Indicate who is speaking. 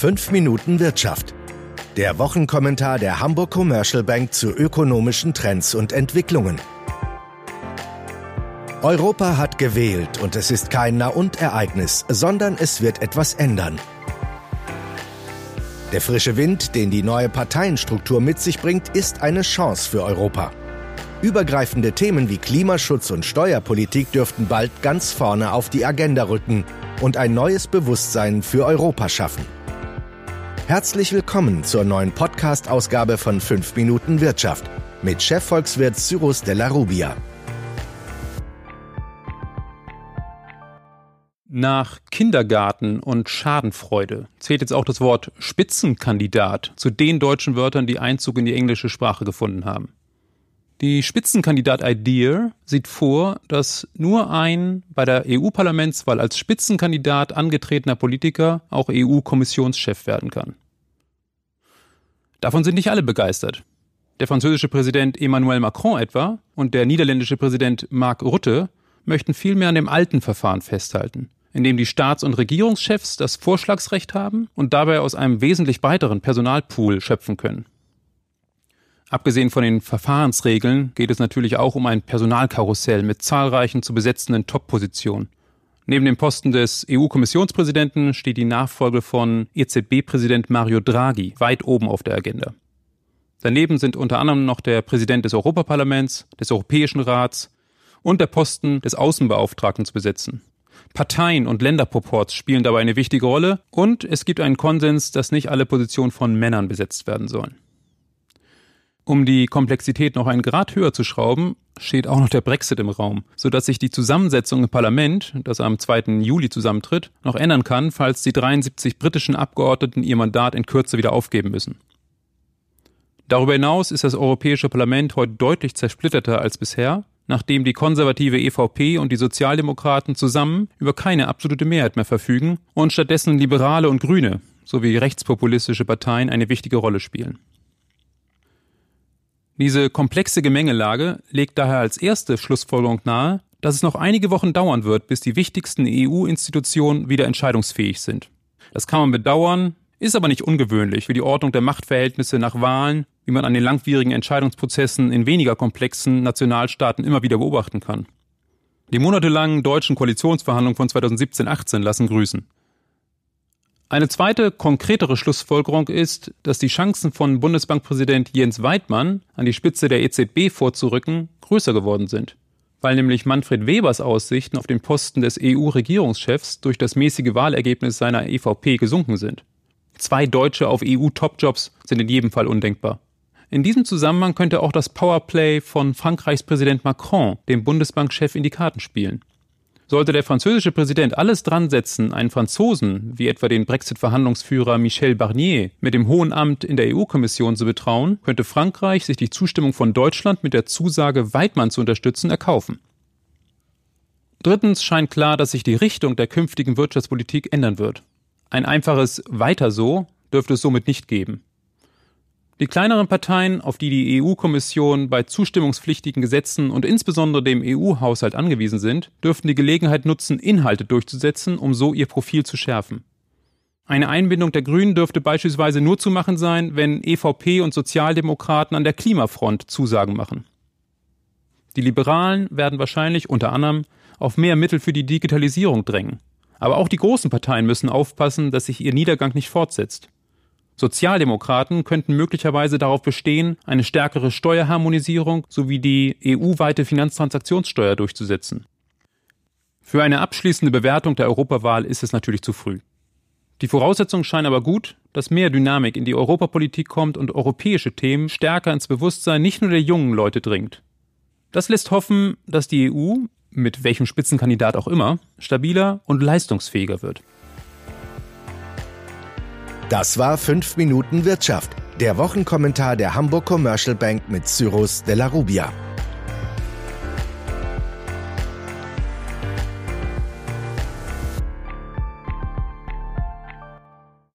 Speaker 1: 5 Minuten Wirtschaft. Der Wochenkommentar der Hamburg Commercial Bank zu ökonomischen Trends und Entwicklungen. Europa hat gewählt und es ist kein Nahund-Ereignis, sondern es wird etwas ändern. Der frische Wind, den die neue Parteienstruktur mit sich bringt, ist eine Chance für Europa. Übergreifende Themen wie Klimaschutz und Steuerpolitik dürften bald ganz vorne auf die Agenda rücken und ein neues Bewusstsein für Europa schaffen. Herzlich willkommen zur neuen Podcast-Ausgabe von 5 Minuten Wirtschaft mit Chefvolkswirt Cyrus Della Rubia.
Speaker 2: Nach Kindergarten und Schadenfreude zählt jetzt auch das Wort Spitzenkandidat zu den deutschen Wörtern, die Einzug in die englische Sprache gefunden haben. Die Spitzenkandidat-Idea sieht vor, dass nur ein bei der EU-Parlamentswahl als Spitzenkandidat angetretener Politiker auch EU-Kommissionschef werden kann. Davon sind nicht alle begeistert. Der französische Präsident Emmanuel Macron etwa und der niederländische Präsident Mark Rutte möchten vielmehr an dem alten Verfahren festhalten in dem die Staats- und Regierungschefs das Vorschlagsrecht haben und dabei aus einem wesentlich breiteren Personalpool schöpfen können. Abgesehen von den Verfahrensregeln geht es natürlich auch um ein Personalkarussell mit zahlreichen zu besetzenden Top-Positionen. Neben dem Posten des EU-Kommissionspräsidenten steht die Nachfolge von EZB-Präsident Mario Draghi weit oben auf der Agenda. Daneben sind unter anderem noch der Präsident des Europaparlaments, des Europäischen Rats und der Posten des Außenbeauftragten zu besetzen. Parteien und Länderproports spielen dabei eine wichtige Rolle und es gibt einen Konsens, dass nicht alle Positionen von Männern besetzt werden sollen. Um die Komplexität noch einen Grad höher zu schrauben, steht auch noch der Brexit im Raum, sodass sich die Zusammensetzung im Parlament, das am 2. Juli zusammentritt, noch ändern kann, falls die 73 britischen Abgeordneten ihr Mandat in Kürze wieder aufgeben müssen. Darüber hinaus ist das Europäische Parlament heute deutlich zersplitterter als bisher nachdem die konservative EVP und die Sozialdemokraten zusammen über keine absolute Mehrheit mehr verfügen und stattdessen Liberale und Grüne sowie rechtspopulistische Parteien eine wichtige Rolle spielen. Diese komplexe Gemengelage legt daher als erste Schlussfolgerung nahe, dass es noch einige Wochen dauern wird, bis die wichtigsten EU-Institutionen wieder entscheidungsfähig sind. Das kann man bedauern, ist aber nicht ungewöhnlich für die Ordnung der Machtverhältnisse nach Wahlen, wie man an den langwierigen Entscheidungsprozessen in weniger komplexen Nationalstaaten immer wieder beobachten kann. Die monatelangen deutschen Koalitionsverhandlungen von 2017-18 lassen grüßen. Eine zweite, konkretere Schlussfolgerung ist, dass die Chancen von Bundesbankpräsident Jens Weidmann an die Spitze der EZB vorzurücken größer geworden sind, weil nämlich Manfred Webers Aussichten auf den Posten des EU-Regierungschefs durch das mäßige Wahlergebnis seiner EVP gesunken sind. Zwei Deutsche auf EU-Topjobs sind in jedem Fall undenkbar. In diesem Zusammenhang könnte auch das Powerplay von Frankreichs Präsident Macron dem Bundesbankchef in die Karten spielen. Sollte der französische Präsident alles dran setzen, einen Franzosen, wie etwa den Brexit-Verhandlungsführer Michel Barnier, mit dem hohen Amt in der EU-Kommission zu betrauen, könnte Frankreich sich die Zustimmung von Deutschland mit der Zusage, Weidmann zu unterstützen, erkaufen. Drittens scheint klar, dass sich die Richtung der künftigen Wirtschaftspolitik ändern wird. Ein einfaches Weiter so dürfte es somit nicht geben. Die kleineren Parteien, auf die die EU-Kommission bei zustimmungspflichtigen Gesetzen und insbesondere dem EU-Haushalt angewiesen sind, dürften die Gelegenheit nutzen, Inhalte durchzusetzen, um so ihr Profil zu schärfen. Eine Einbindung der Grünen dürfte beispielsweise nur zu machen sein, wenn EVP und Sozialdemokraten an der Klimafront Zusagen machen. Die Liberalen werden wahrscheinlich unter anderem auf mehr Mittel für die Digitalisierung drängen. Aber auch die großen Parteien müssen aufpassen, dass sich ihr Niedergang nicht fortsetzt. Sozialdemokraten könnten möglicherweise darauf bestehen, eine stärkere Steuerharmonisierung sowie die EU-weite Finanztransaktionssteuer durchzusetzen. Für eine abschließende Bewertung der Europawahl ist es natürlich zu früh. Die Voraussetzungen scheinen aber gut, dass mehr Dynamik in die Europapolitik kommt und europäische Themen stärker ins Bewusstsein nicht nur der jungen Leute dringt. Das lässt hoffen, dass die EU mit welchem Spitzenkandidat auch immer, stabiler und leistungsfähiger wird.
Speaker 1: Das war 5 Minuten Wirtschaft, der Wochenkommentar der Hamburg Commercial Bank mit Cyrus de la Rubia.